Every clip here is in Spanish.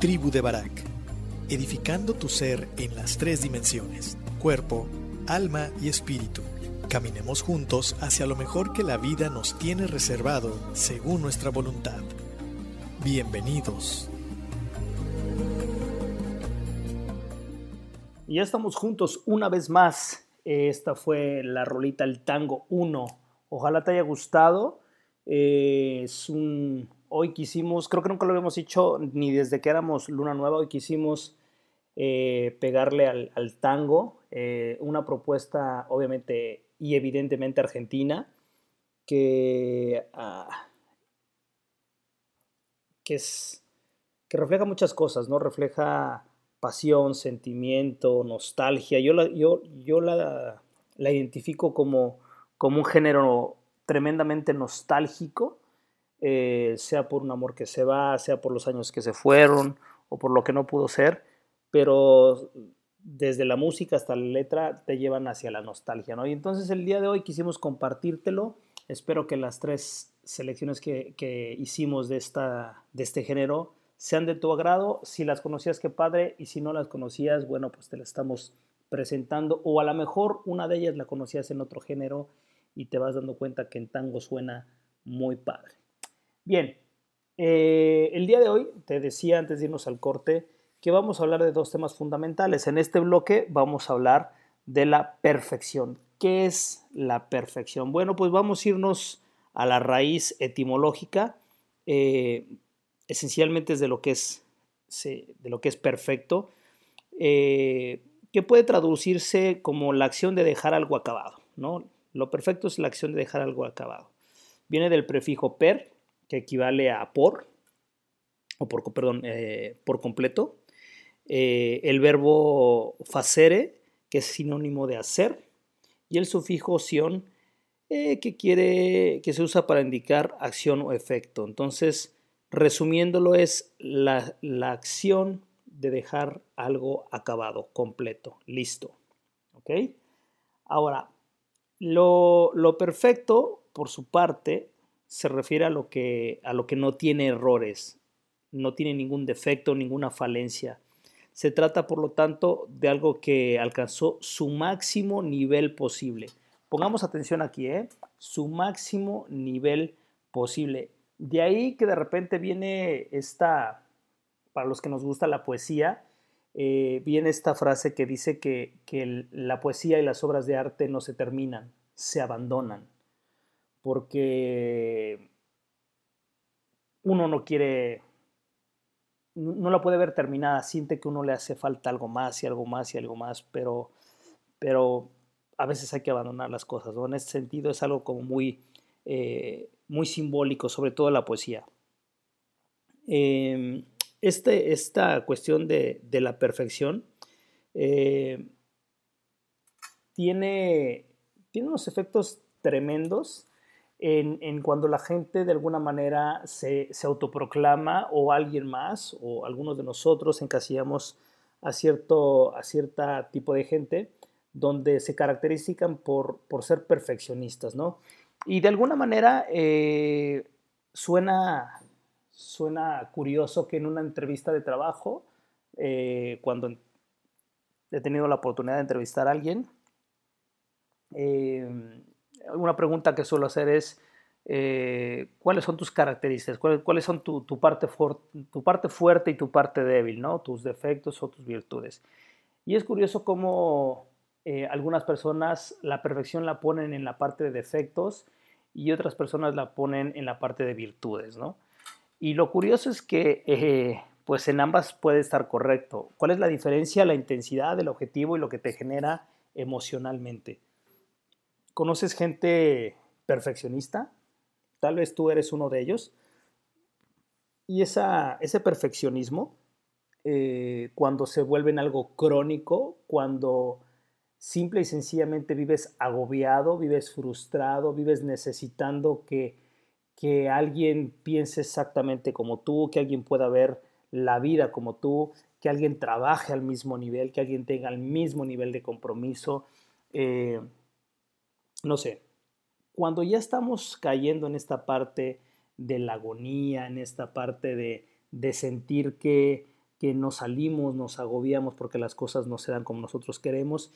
Tribu de Barak, edificando tu ser en las tres dimensiones, cuerpo, alma y espíritu. Caminemos juntos hacia lo mejor que la vida nos tiene reservado según nuestra voluntad. Bienvenidos. Ya estamos juntos una vez más. Esta fue la rolita El Tango 1. Ojalá te haya gustado. Es un, hoy quisimos, creo que nunca lo habíamos hecho ni desde que éramos Luna Nueva, hoy quisimos eh, pegarle al, tango, eh, una propuesta obviamente y evidentemente argentina, que, ah, que, es, que refleja muchas cosas, ¿no? Refleja pasión, sentimiento, nostalgia. Yo la, yo, yo la, la identifico como, como un género tremendamente nostálgico, eh, sea por un amor que se va, sea por los años que se fueron o por lo que no pudo ser, pero desde la música hasta la letra te llevan hacia la nostalgia, ¿no? Y entonces el día de hoy quisimos compartírtelo. Espero que las tres selecciones que, hicimos de, esta, de este género sean de tu agrado. Si las conocías, qué padre, y si no las conocías, bueno, pues te las estamos presentando, o a lo mejor una de ellas la conocías en otro género y te vas dando cuenta que en tango suena muy padre. Bien, eh, el día de hoy te decía antes de irnos al corte que vamos a hablar de dos temas fundamentales. En este bloque vamos a hablar de la perfección. ¿Qué es la perfección? Bueno, pues vamos a irnos a la raíz etimológica. Eh, esencialmente es de lo que es, de lo que es perfecto, eh, que puede traducirse como la acción de dejar algo acabado. ¿no? Lo perfecto es la acción de dejar algo acabado. Viene del prefijo per, que equivale a por, o por, perdón, eh, por completo. Eh, el verbo facere, que es sinónimo de hacer. Y el sufijo sion, eh, que, quiere, que se usa para indicar acción o efecto. Entonces, resumiéndolo, es la, la acción de dejar algo acabado, completo, listo. Ahora, lo, perfecto, por su parte, se refiere a lo, que, a lo que no tiene errores, no tiene ningún defecto, ninguna falencia. Se trata, por lo tanto, de algo que alcanzó su máximo nivel posible. Pongamos atención aquí, ¿eh? Su máximo nivel posible. De ahí que de repente viene esta, para los que nos gusta la poesía, eh, viene esta frase que dice que, la poesía y las obras de arte no se terminan, se abandonan, porque uno no quiere, no la puede ver terminada, siente que uno le hace falta algo más y algo más y algo más, pero, pero a veces hay que abandonar las cosas. En ese sentido es algo como muy, eh, muy simbólico, sobre todo la poesía. Em, este, esta cuestión de, la perfección eh, tiene, tiene unos efectos tremendos en, cuando la gente de alguna manera se, autoproclama o alguien más o algunos de nosotros encasillamos a cierto a cierta tipo de gente donde se caracterizan por, por ser perfeccionistas, ¿no? Y de alguna manera eh, suena, suena curioso que en una entrevista de trabajo, eh, cuando he tenido la oportunidad de entrevistar a alguien, eh, una pregunta que suelo hacer es, eh, ¿cuáles son tus características? ¿Cuáles, son tu, parte tu parte fuerte y tu parte débil? ¿no? Tus defectos o tus virtudes. Y es curioso cómo algunas personas la perfección la ponen en la parte de defectos y otras personas la ponen en la parte de virtudes, ¿no? Y lo curioso es que, eh, pues en ambas puede estar correcto. ¿Cuál es la diferencia? La intensidad del objetivo y lo que te genera emocionalmente. ¿Conoces gente perfeccionista? Tal vez tú eres uno de ellos. Y ese perfeccionismo eh, cuando se vuelven algo crónico, cuando simple y sencillamente vives agobiado, vives frustrado, vives necesitando que, que alguien piense exactamente como tú, que alguien pueda ver la vida como tú, que alguien trabaje al mismo nivel, que alguien tenga el mismo nivel de compromiso. Eh, no sé, cuando ya estamos cayendo en esta parte de la agonía, en esta parte de, de sentir que, que nos salimos, nos agobiamos porque las cosas no se dan como nosotros queremos,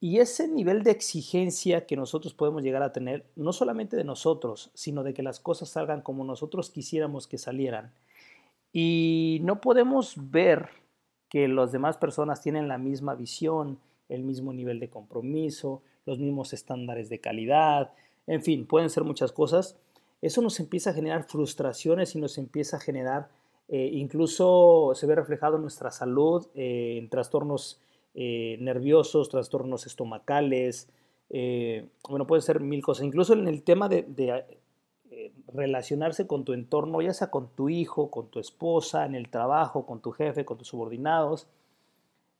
y ese nivel de exigencia que nosotros podemos llegar a tener, no solamente de nosotros, sino de que las cosas salgan como nosotros quisiéramos que salieran. Y no podemos ver que las demás personas tienen la misma visión, el mismo nivel de compromiso, los mismos estándares de calidad, en fin, pueden ser muchas cosas. Eso nos empieza a generar frustraciones y nos empieza a generar, eh, incluso se ve reflejado en nuestra salud, eh, en trastornos eh, nerviosos, trastornos estomacales, bueno, puede ser mil cosas. Incluso en el tema de, eh, relacionarse con tu entorno, ya sea con tu hijo, con tu esposa, en el trabajo, con tu jefe, con tus subordinados,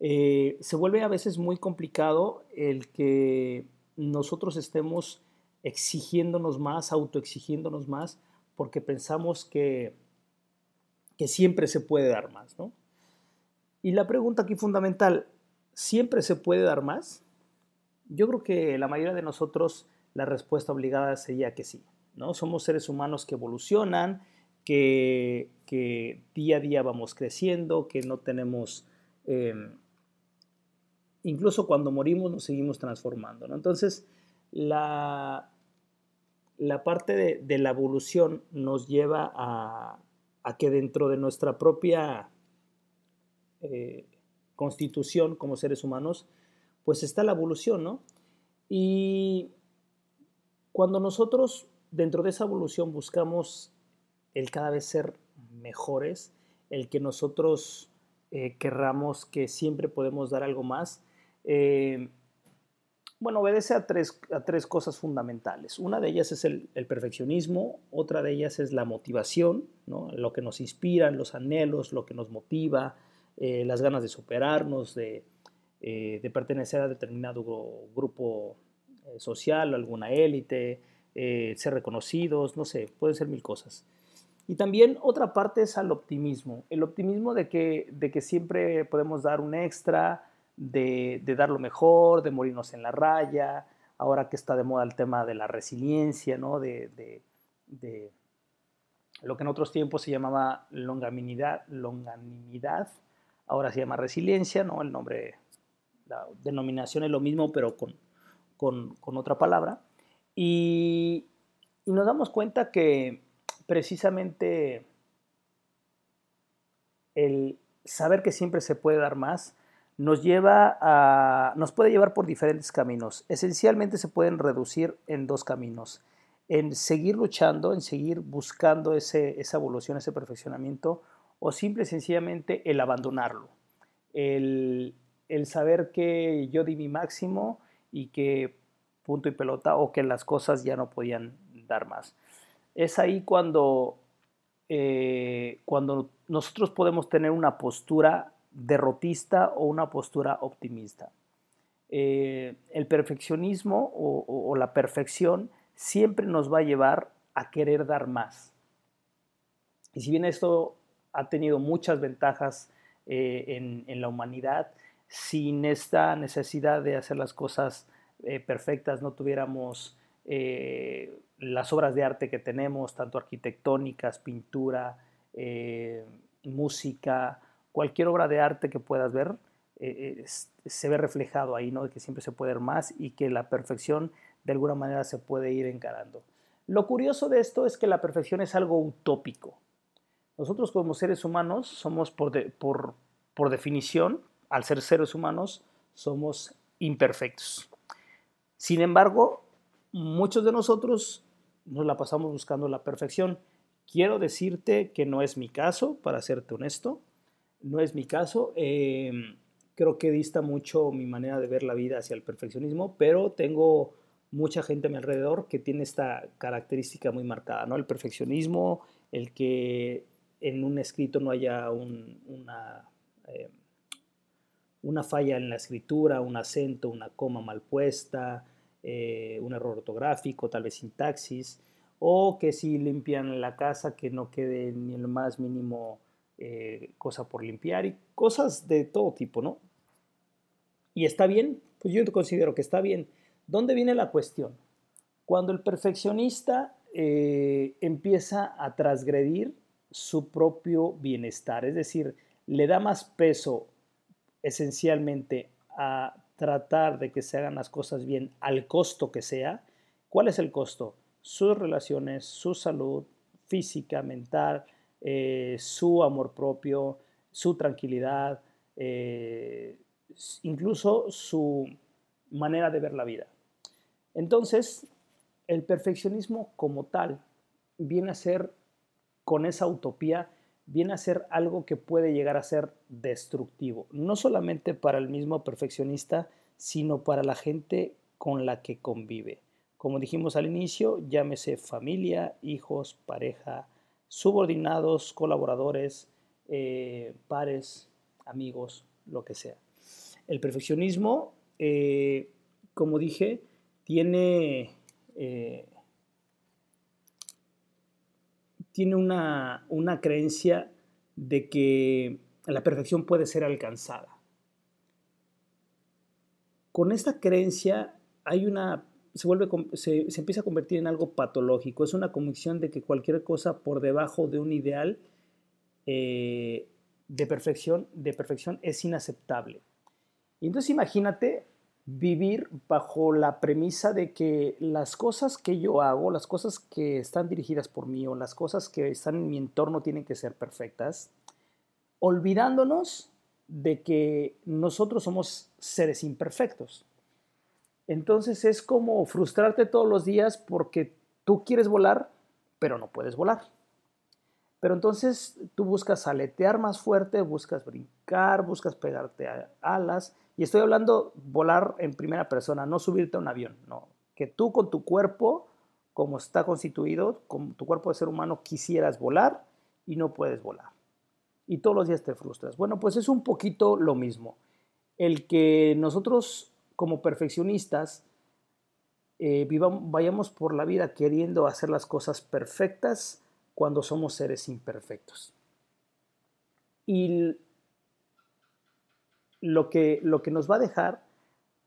se vuelve a veces muy complicado el que nosotros estemos exigiéndonos más, autoexigiéndonos más, porque pensamos que, que siempre se puede dar más, ¿no? Y la pregunta aquí fundamental, ¿Siempre se puede dar más? Yo creo que la mayoría de nosotros la respuesta obligada sería que sí. ¿no? Somos seres humanos que evolucionan, que, día a día vamos creciendo, que no tenemos... Em, incluso cuando morimos nos seguimos transformando. Entonces, la, la parte de, la evolución nos lleva a, que dentro de nuestra propia eh, constitución como seres humanos, pues está la evolución, ¿no? Y cuando nosotros dentro de esa evolución buscamos el cada vez ser mejores, el que nosotros eh, querramos que siempre podemos dar algo más, eh, bueno, obedece a tres, a tres cosas fundamentales. Una de ellas es el, perfeccionismo, otra de ellas es la motivación, ¿no? lo que nos inspira, los anhelos, lo que nos motiva, eh, las ganas de superarnos, de, eh, de, pertenecer a determinado grupo social, alguna élite, ser reconocidos, no sé, pueden ser mil cosas. Y también otra parte es al optimismo, el optimismo de que, de que siempre podemos dar un extra, de, de, dar lo mejor, de morirnos en la raya, ahora que está de moda el tema de la resiliencia, ¿no? de, de lo que en otros tiempos se llamaba longanimidad, longanimidad ahora se llama resiliencia, ¿no? El nombre, la denominación es lo mismo, pero con, con, otra palabra. Y, y, nos damos cuenta que precisamente el saber que siempre se puede dar más nos lleva a, nos puede llevar por diferentes caminos. Esencialmente se pueden reducir en dos caminos. En seguir luchando, en seguir buscando ese, esa evolución, ese perfeccionamiento, o simple y sencillamente el abandonarlo, el, saber que yo di mi máximo y que punto y pelota o que las cosas ya no podían dar más. Es ahí cuando, eh, cuando nosotros podemos tener una postura derrotista o una postura optimista. Eh, el perfeccionismo o, la perfección siempre nos va a llevar a querer dar más. Y si bien esto ha tenido muchas ventajas eh, en, la humanidad. Sin esta necesidad de hacer las cosas eh, perfectas, no tuviéramos las obras de arte que tenemos, tanto arquitectónicas, pintura, música, cualquier obra de arte que puedas ver, se ve reflejado ahí, ¿no? De que siempre se puede ver más y que la perfección de alguna manera se puede ir encarando. Lo curioso de esto es que la perfección es algo utópico. Nosotros como seres humanos somos por, por, definición, al ser seres humanos, somos imperfectos. Sin embargo, muchos de nosotros nos la pasamos buscando la perfección. Quiero decirte que no es mi caso, para serte honesto, no es mi caso. Em, creo que dista mucho mi manera de ver la vida hacia el perfeccionismo, pero tengo mucha gente a mi alrededor que tiene esta característica muy marcada, ¿no? El perfeccionismo, el que en un escrito no haya una eh, una falla en la escritura, un acento, una coma mal puesta, eh, un error ortográfico, tal vez sintaxis, o que si limpian la casa que no quede ni el más mínimo eh, cosa por limpiar y cosas de todo tipo, ¿no? Y está bien, pues yo considero que está bien. ¿Dónde viene la cuestión? Cuando el perfeccionista eh, empieza a transgredir su propio bienestar, es decir, le da más peso esencialmente a tratar de que se hagan las cosas bien al costo que sea. ¿Cuál es el costo? Sus relaciones, su salud física, mental, eh, su amor propio, su tranquilidad, eh, incluso su manera de ver la vida. Entonces, el perfeccionismo como tal viene a ser, con esa utopía, viene a ser algo que puede llegar a ser destructivo, no solamente para el mismo perfeccionista, sino para la gente con la que convive. Como dijimos al inicio, llámese familia, hijos, pareja, subordinados, colaboradores, eh, pares, amigos, lo que sea. El perfeccionismo, eh, como dije, tiene eh, tiene una, creencia de que la perfección puede ser alcanzada. Con esta creencia hay una, se, vuelve, se, empieza a convertir en algo patológico. Es una convicción de que cualquier cosa por debajo de un ideal eh, de, perfección, de perfección es inaceptable. Y entonces imagínate vivir bajo la premisa de que las cosas que yo hago, las cosas que están dirigidas por mí o las cosas que están en mi entorno tienen que ser perfectas, olvidándonos de que nosotros somos seres imperfectos. Entonces es como frustrarte todos los días porque tú quieres volar, pero no puedes volar. Pero entonces tú buscas aletear más fuerte, buscas brincar, buscas pegarte alas y estoy hablando volar en primera persona, no subirte a un avión, no. Que tú con tu cuerpo, como está constituido, con tu cuerpo de ser humano, quisieras volar y no puedes volar. Y todos los días te frustras. Bueno, pues es un poquito lo mismo. El que nosotros como perfeccionistas eh, vayamos por la vida queriendo hacer las cosas perfectas cuando somos seres imperfectos. Y lo que, lo que nos va a dejar,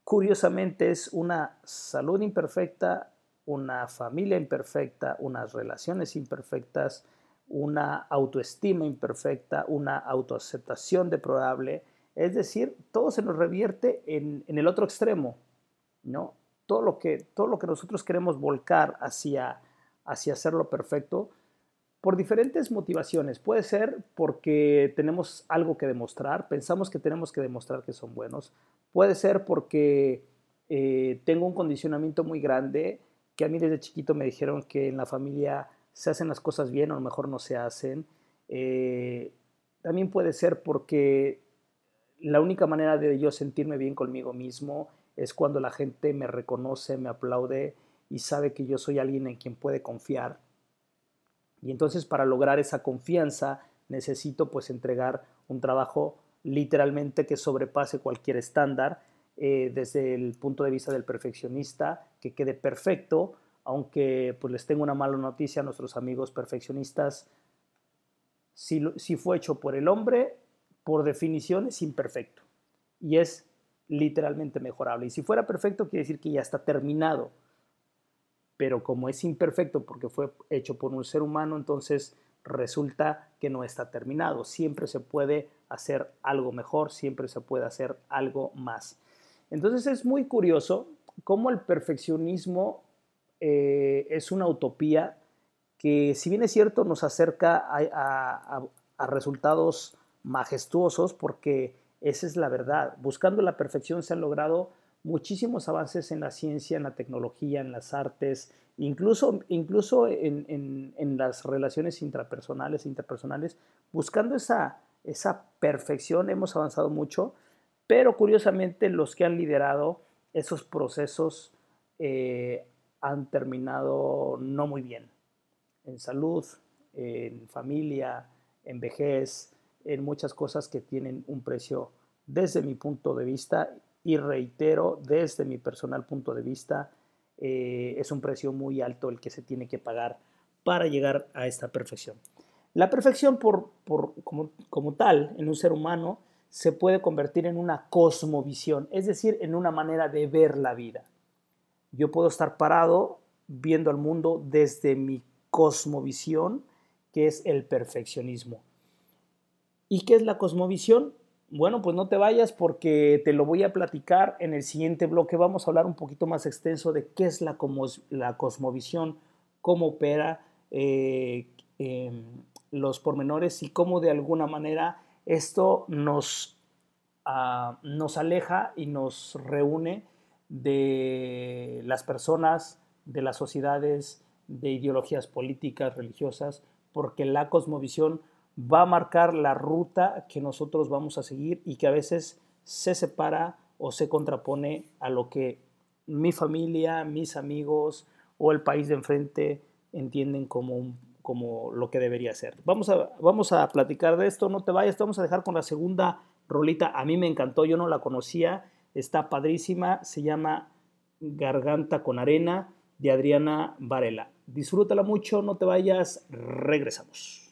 curiosamente, es una salud imperfecta, una familia imperfecta, unas relaciones imperfectas, una autoestima imperfecta, una autoaceptación deplorable. Es decir, todo se nos revierte en, el otro extremo, ¿no? Todo lo, que, todo lo que nosotros queremos volcar hacia, hacia hacerlo perfecto, por diferentes motivaciones. Puede ser porque tenemos algo que demostrar, pensamos que tenemos que demostrar que son buenos. Puede ser porque eh, tengo un condicionamiento muy grande, que a mí desde chiquito me dijeron que en la familia se hacen las cosas bien o a lo mejor no se hacen. Eh, también puede ser porque la única manera de yo sentirme bien conmigo mismo es cuando la gente me reconoce, me aplaude y sabe que yo soy alguien en quien puede confiar. Y entonces para lograr esa confianza necesito pues entregar un trabajo literalmente que sobrepase cualquier estándar eh, desde el punto de vista del perfeccionista, que quede perfecto, aunque pues les tengo una mala noticia a nuestros amigos perfeccionistas, si, si fue hecho por el hombre, por definición es imperfecto y es literalmente mejorable. Y si fuera perfecto, quiere decir que ya está terminado pero como es imperfecto porque fue hecho por un ser humano, entonces resulta que no está terminado. Siempre se puede hacer algo mejor, siempre se puede hacer algo más. Entonces es muy curioso cómo el perfeccionismo eh, es una utopía que si bien es cierto nos acerca a, a resultados majestuosos porque esa es la verdad. Buscando la perfección se han logrado muchísimos avances en la ciencia, en la tecnología, en las artes, incluso, incluso en, las relaciones intrapersonales e interpersonales. Buscando esa, esa perfección hemos avanzado mucho, pero curiosamente los que han liderado esos procesos eh, han terminado no muy bien. En salud, en familia, en vejez, en muchas cosas que tienen un precio desde mi punto de vista y reitero, desde mi personal punto de vista, eh, es un precio muy alto el que se tiene que pagar para llegar a esta perfección. La perfección por, como, como tal en un ser humano se puede convertir en una cosmovisión, es decir, en una manera de ver la vida. Yo puedo estar parado viendo al mundo desde mi cosmovisión, que es el perfeccionismo. ¿Y qué es la cosmovisión? Bueno, pues no te vayas porque te lo voy a platicar en el siguiente bloque. Vamos a hablar un poquito más extenso de qué es la, la cosmovisión, cómo opera, eh, em, los pormenores y cómo de alguna manera esto nos, ah, nos aleja y nos reúne de las personas, de las sociedades, de ideologías políticas, religiosas, porque la cosmovisión va a marcar la ruta que nosotros vamos a seguir y que a veces se separa o se contrapone a lo que mi familia, mis amigos o el país de enfrente entienden como, como lo que debería ser. Vamos a, vamos a platicar de esto, no te vayas, te vamos a dejar con la segunda rolita. A mí me encantó, yo no la conocía, está padrísima, se llama Garganta con Arena de Adriana Varela. Disfrútala mucho, no te vayas, regresamos.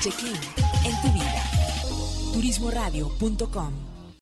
check-in en tu vida. Turismoradio.com